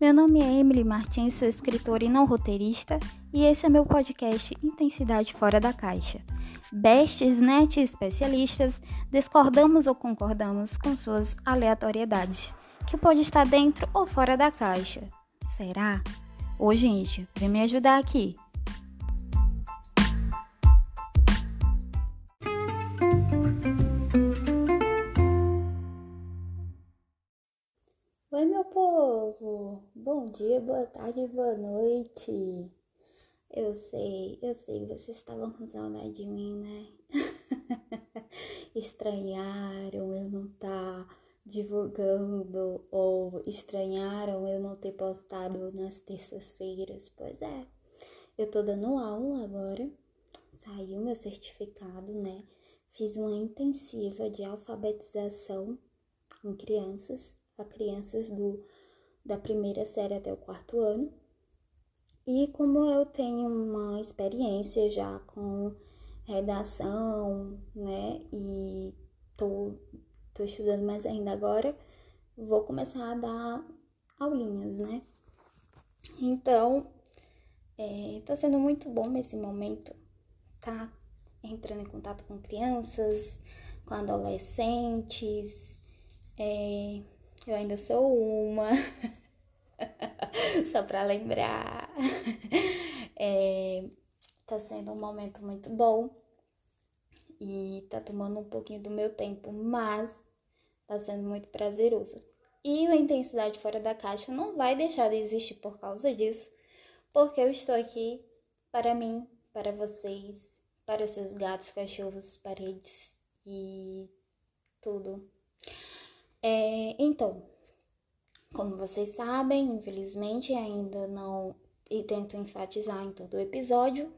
Meu nome é Emily Martins, sou escritora e não roteirista, e esse é meu podcast Intensidade Fora da Caixa. Bestes, net especialistas, discordamos ou concordamos com suas aleatoriedades, que pode estar dentro ou fora da caixa. Será? Ô gente, vem me ajudar aqui. Povo! Bom dia, boa tarde, boa noite! Eu sei, eu sei, vocês estavam com saudade de mim, né? Estranharam eu não estar tá divulgando ou estranharam eu não ter postado nas terças-feiras. Pois é, eu tô dando aula agora, saiu meu certificado, né? Fiz uma intensiva de alfabetização em crianças a crianças do, da primeira série até o quarto ano. E como eu tenho uma experiência já com redação, né, e tô, tô estudando mais ainda agora, vou começar a dar aulinhas, né? Então, é, tá sendo muito bom esse momento, tá entrando em contato com crianças, com adolescentes, é, eu ainda sou uma. Só para lembrar. É, tá sendo um momento muito bom. E tá tomando um pouquinho do meu tempo, mas tá sendo muito prazeroso. E a intensidade fora da caixa não vai deixar de existir por causa disso, porque eu estou aqui para mim, para vocês, para seus gatos, cachorros, paredes e tudo. É, então, como vocês sabem, infelizmente ainda não, e tento enfatizar em todo o episódio,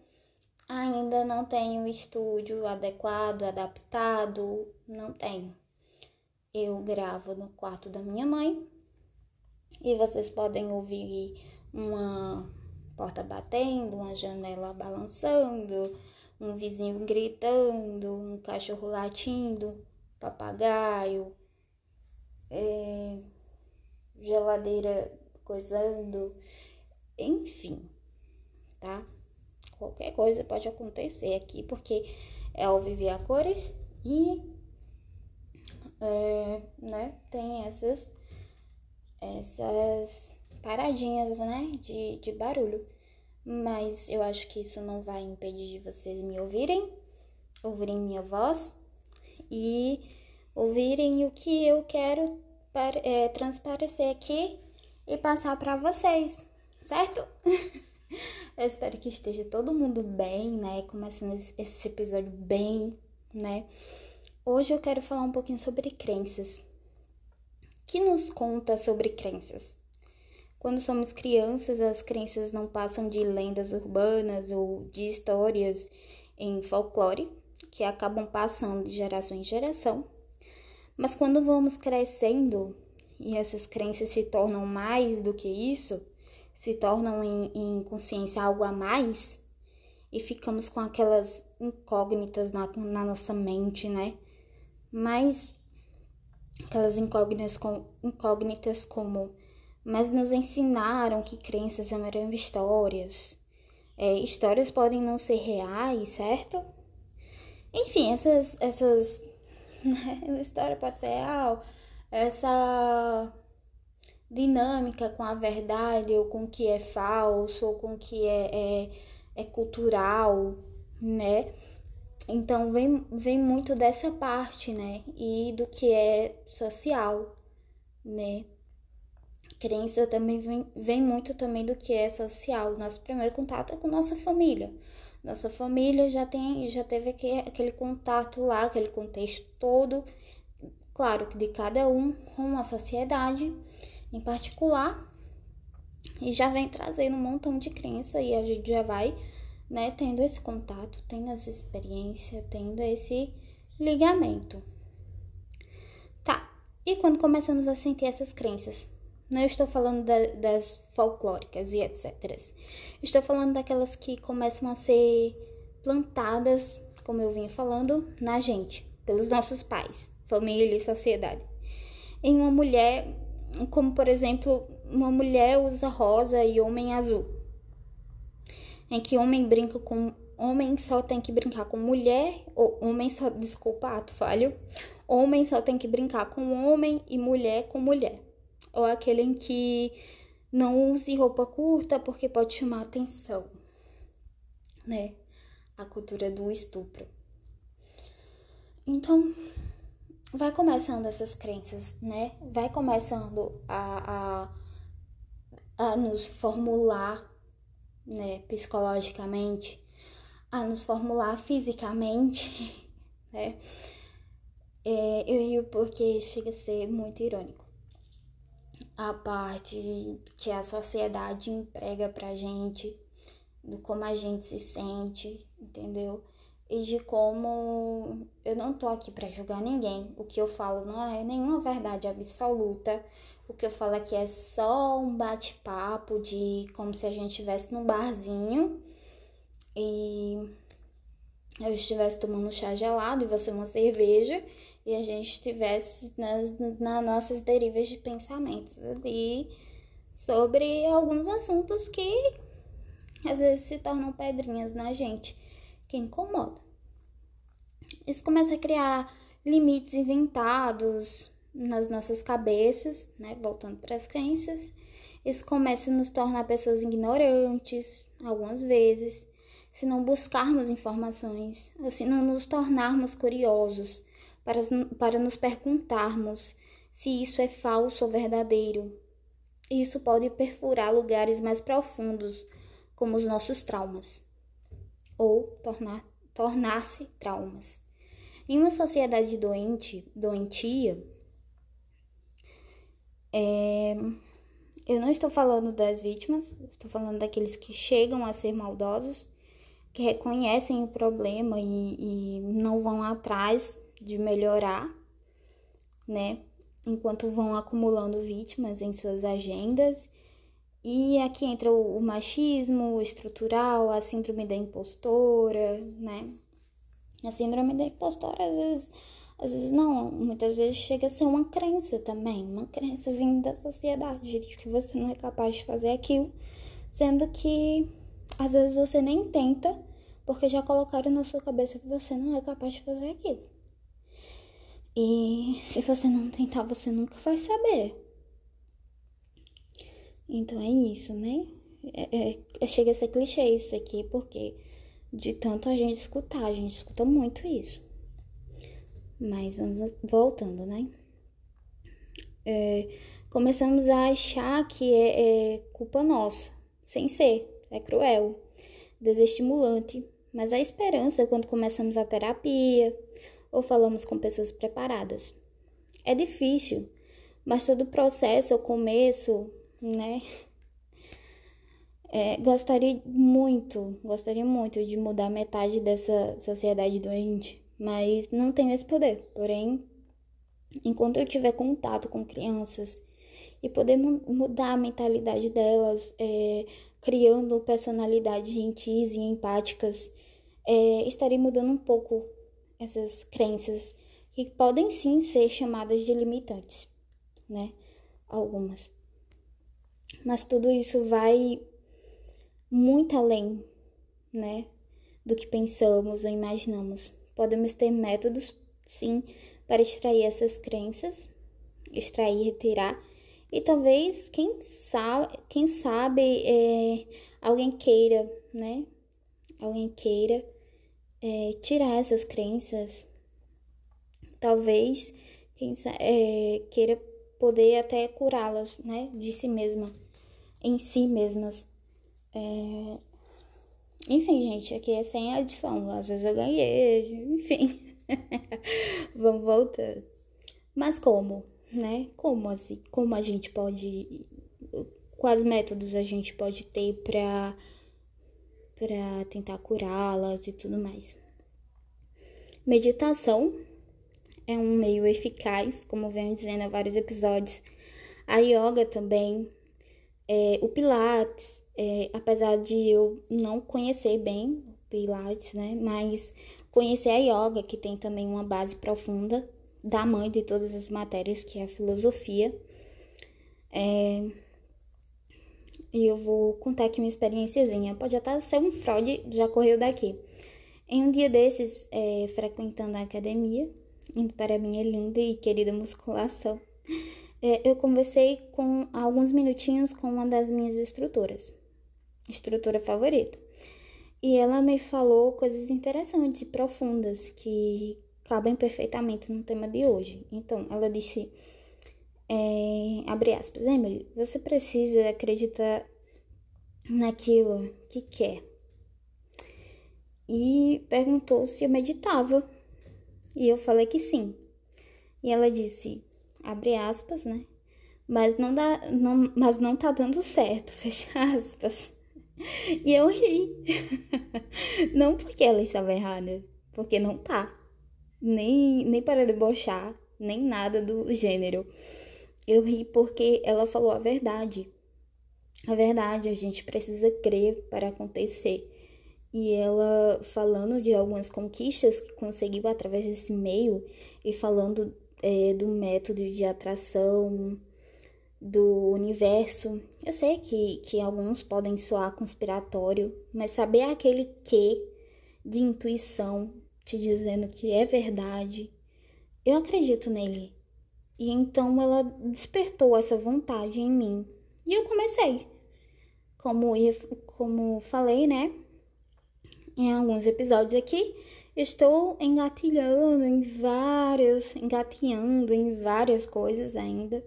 ainda não tenho estúdio adequado, adaptado, não tenho. Eu gravo no quarto da minha mãe e vocês podem ouvir uma porta batendo, uma janela balançando, um vizinho gritando, um cachorro latindo, papagaio, é, geladeira coisando, enfim, tá? Qualquer coisa pode acontecer aqui, porque é ao viver a cores e, é, né, tem essas, essas paradinhas, né, de, de barulho. Mas eu acho que isso não vai impedir de vocês me ouvirem, ouvirem minha voz e ouvirem o que eu quero é, transparecer aqui e passar para vocês, certo? eu espero que esteja todo mundo bem, né? Começando esse episódio bem, né? Hoje eu quero falar um pouquinho sobre crenças. Que nos conta sobre crenças? Quando somos crianças, as crenças não passam de lendas urbanas ou de histórias em folclore que acabam passando de geração em geração mas quando vamos crescendo e essas crenças se tornam mais do que isso, se tornam em, em consciência algo a mais, e ficamos com aquelas incógnitas na, na nossa mente, né? Mas aquelas incógnitas, com, incógnitas como mas nos ensinaram que crenças eram histórias. É, histórias podem não ser reais, certo? Enfim, essas, essas né? Uma história pode ser real. Essa dinâmica com a verdade, ou com o que é falso, ou com o que é, é, é cultural, né? Então vem, vem muito dessa parte, né? E do que é social, né? Crença também vem, vem muito também do que é social. Nosso primeiro contato é com nossa família. Nossa família já tem, já teve aquele, contato lá, aquele contexto todo, claro que de cada um com a sociedade em particular, e já vem trazendo um montão de crença e a gente já vai, né, tendo esse contato, tendo essa experiência, tendo esse ligamento. Tá. E quando começamos a sentir essas crenças? Não estou falando da, das folclóricas e etc. Estou falando daquelas que começam a ser plantadas, como eu vinha falando, na gente, pelos nossos pais, família e sociedade. Em uma mulher, como por exemplo, uma mulher usa rosa e homem azul. Em que homem brinca com homem só tem que brincar com mulher, ou homem só, desculpa, ato falho. Homem só tem que brincar com homem e mulher com mulher. Ou aquele em que não use roupa curta porque pode chamar atenção, né? A cultura do estupro. Então, vai começando essas crenças, né? Vai começando a, a, a nos formular, né, psicologicamente, a nos formular fisicamente, né? É, eu porque chega a ser muito irônico. A parte que a sociedade emprega pra gente, do como a gente se sente, entendeu? e de como eu não tô aqui para julgar ninguém. O que eu falo não é nenhuma verdade absoluta. O que eu falo aqui é só um bate-papo de como se a gente estivesse num barzinho e eu estivesse tomando chá gelado e você uma cerveja e a gente estivesse nas, nas nossas derivas de pensamentos ali sobre alguns assuntos que às vezes se tornam pedrinhas na gente que incomoda. Isso começa a criar limites inventados nas nossas cabeças, né? Voltando para as crenças. Isso começa a nos tornar pessoas ignorantes, algumas vezes, se não buscarmos informações, se não nos tornarmos curiosos para, para nos perguntarmos se isso é falso ou verdadeiro. Isso pode perfurar lugares mais profundos, como os nossos traumas ou tornar, tornar-se traumas. Em uma sociedade doente, doentia, é, eu não estou falando das vítimas, estou falando daqueles que chegam a ser maldosos, que reconhecem o problema e, e não vão atrás de melhorar, né? Enquanto vão acumulando vítimas em suas agendas e aqui entra o, machismo estrutural, a síndrome da impostora, né? A síndrome da impostora, às vezes, às vezes não, muitas vezes chega a ser uma crença também, uma crença vindo da sociedade, de que você não é capaz de fazer aquilo, sendo que às vezes você nem tenta, porque já colocaram na sua cabeça que você não é capaz de fazer aquilo. E se você não tentar, você nunca vai saber. Então é isso, né? É, é, é, chega a ser clichê isso aqui, porque de tanto a gente escutar, a gente escuta muito isso. Mas vamos voltando, né? É, começamos a achar que é, é culpa nossa, sem ser, é cruel, desestimulante. Mas a esperança quando começamos a terapia ou falamos com pessoas preparadas. É difícil, mas todo o processo, o começo, né? É, gostaria muito, gostaria muito de mudar metade dessa sociedade doente, mas não tenho esse poder. Porém, enquanto eu tiver contato com crianças e poder mudar a mentalidade delas, é, criando personalidades gentis e empáticas, é, estarei mudando um pouco essas crenças que podem sim ser chamadas de limitantes, né? Algumas. Mas tudo isso vai muito além, né, do que pensamos ou imaginamos. Podemos ter métodos, sim, para extrair essas crenças, extrair, retirar, e talvez, quem sabe, quem sabe é, alguém queira, né, alguém queira é, tirar essas crenças, talvez quem é, queira poder até curá-las, né, de si mesma em si mesmas. É... Enfim, gente, aqui é sem adição. Às vezes eu ganhei, enfim. Vamos voltar. Mas como, né? Como assim? Como a gente pode. Quais métodos a gente pode ter pra, pra tentar curá-las e tudo mais? Meditação é um meio eficaz, como venho dizendo há vários episódios. A yoga também é, o Pilates, é, apesar de eu não conhecer bem o Pilates, né? Mas conhecer a yoga, que tem também uma base profunda da mãe de todas as matérias, que é a filosofia. É... E eu vou contar aqui uma experiênciazinha. Pode até ser um fraude, já correu daqui. Em um dia desses, é, frequentando a academia, indo para a minha linda e querida musculação, é, eu conversei com alguns minutinhos com uma das minhas instrutoras, instrutora favorita. E ela me falou coisas interessantes profundas que cabem perfeitamente no tema de hoje. Então, ela disse, é, abre aspas, Emily, você precisa acreditar naquilo que quer. E perguntou se eu meditava. E eu falei que sim. E ela disse, abre aspas, né? Mas não dá, não, mas não tá dando certo, fecha aspas. E eu ri. não porque ela estava errada, porque não tá. Nem, nem para debochar, nem nada do gênero. Eu ri porque ela falou a verdade. A verdade, a gente precisa crer para acontecer. E ela falando de algumas conquistas que conseguiu através desse meio e falando é, do método de atração, do universo. Eu sei que, que alguns podem soar conspiratório, mas saber aquele que de intuição te dizendo que é verdade, eu acredito nele. E então ela despertou essa vontade em mim. E eu comecei. Como, como falei, né? Em alguns episódios aqui, estou engatilhando em vários, engateando em várias coisas ainda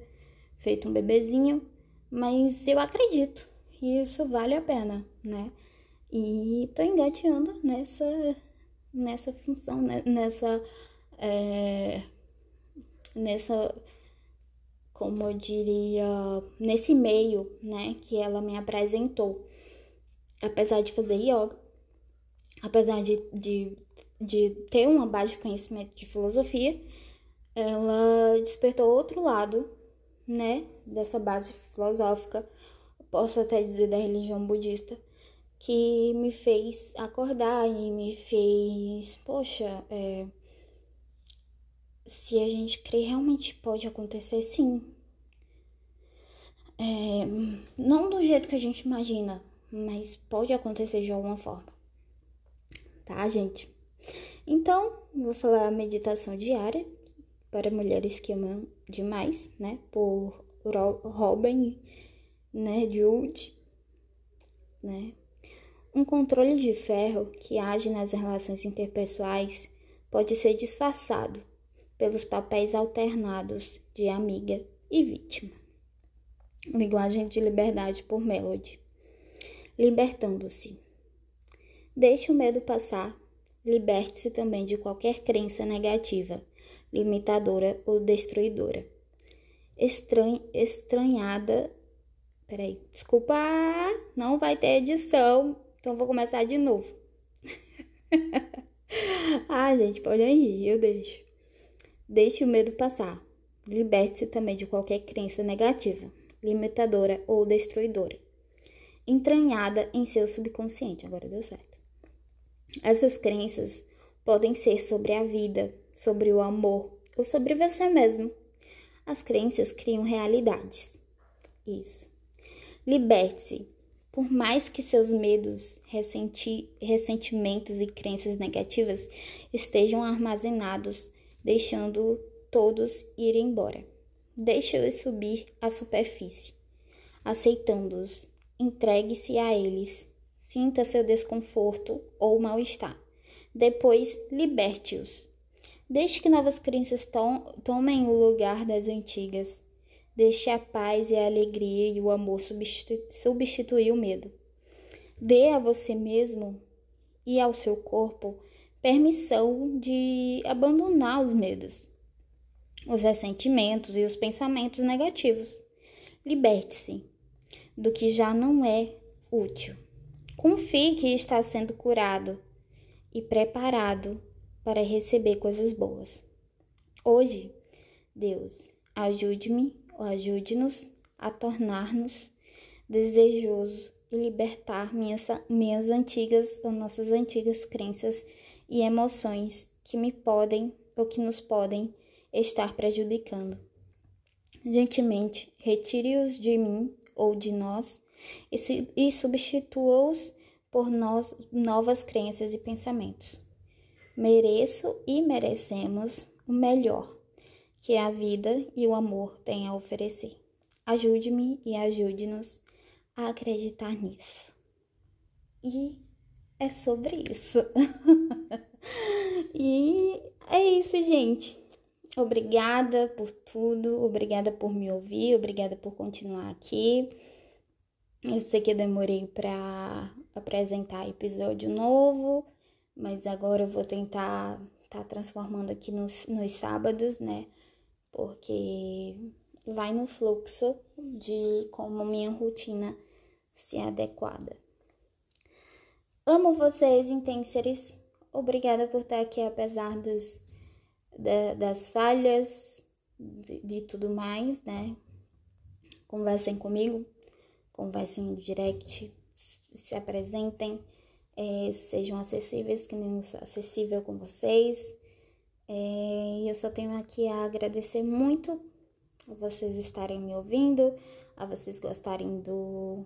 feito um bebezinho, mas eu acredito que isso vale a pena, né? E tô engateando nessa, nessa função, né? nessa, é, nessa, como eu diria, nesse meio, né? Que ela me apresentou. Apesar de fazer yoga, apesar de, de, de ter uma base de conhecimento de filosofia, ela despertou outro lado né, dessa base filosófica, posso até dizer da religião budista, que me fez acordar e me fez, poxa, é, se a gente crê, realmente pode acontecer sim. É, não do jeito que a gente imagina, mas pode acontecer de alguma forma. Tá, gente? Então, vou falar a meditação diária para mulheres que amam demais, né? Por Robin, né? Jude, né? Um controle de ferro que age nas relações interpessoais pode ser disfarçado pelos papéis alternados de amiga e vítima. Linguagem de liberdade por Melody. Libertando-se. Deixe o medo passar. Liberte-se também de qualquer crença negativa limitadora ou destruidora. Estran... Estranhada. Peraí, desculpa, não vai ter edição, então vou começar de novo. ah, gente, podem rir, eu deixo. Deixe o medo passar. Liberte-se também de qualquer crença negativa, limitadora ou destruidora, entranhada em seu subconsciente. Agora deu certo. Essas crenças podem ser sobre a vida, sobre o amor ou sobre você mesmo. As crenças criam realidades. Isso. Liberte-se. Por mais que seus medos, ressenti ressentimentos e crenças negativas estejam armazenados, deixando todos ir embora. Deixe-os subir à superfície. Aceitando-os, entregue-se a eles. Sinta seu desconforto ou mal-estar. Depois, liberte-os Deixe que novas crenças tom, tomem o lugar das antigas. Deixe a paz e a alegria e o amor substitu substituir o medo. Dê a você mesmo e ao seu corpo permissão de abandonar os medos, os ressentimentos e os pensamentos negativos. Liberte-se do que já não é útil. Confie que está sendo curado e preparado para receber coisas boas. Hoje, Deus, ajude-me ou ajude-nos a tornar-nos desejosos e libertar minhas, minhas antigas ou nossas antigas crenças e emoções que me podem ou que nos podem estar prejudicando. gentilmente retire-os de mim ou de nós e, substitua-os por nós, novas crenças e pensamentos. Mereço e merecemos o melhor que a vida e o amor têm a oferecer. Ajude-me e ajude-nos a acreditar nisso. E é sobre isso. e é isso, gente. Obrigada por tudo, obrigada por me ouvir, obrigada por continuar aqui. Eu sei que eu demorei para apresentar episódio novo, mas agora eu vou tentar tá transformando aqui nos, nos sábados, né? Porque vai no fluxo de como minha rotina se adequada. Amo vocês, intensores. Obrigada por estar aqui, apesar dos, da, das falhas, de, de, tudo mais, né? Conversem comigo, conversem no direct, se apresentem, é, sejam acessíveis, que nem eu sou acessível com vocês. É, eu só tenho aqui a agradecer muito a vocês estarem me ouvindo, a vocês gostarem do,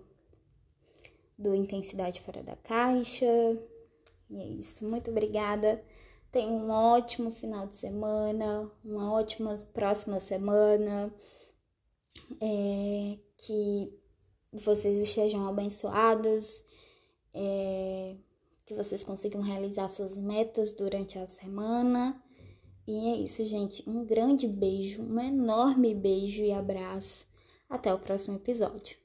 do Intensidade Fora da Caixa. E é isso. Muito obrigada. Tenha um ótimo final de semana, uma ótima próxima semana. É, que vocês estejam abençoados, é, que vocês consigam realizar suas metas durante a semana. E é isso, gente. Um grande beijo, um enorme beijo e abraço. Até o próximo episódio.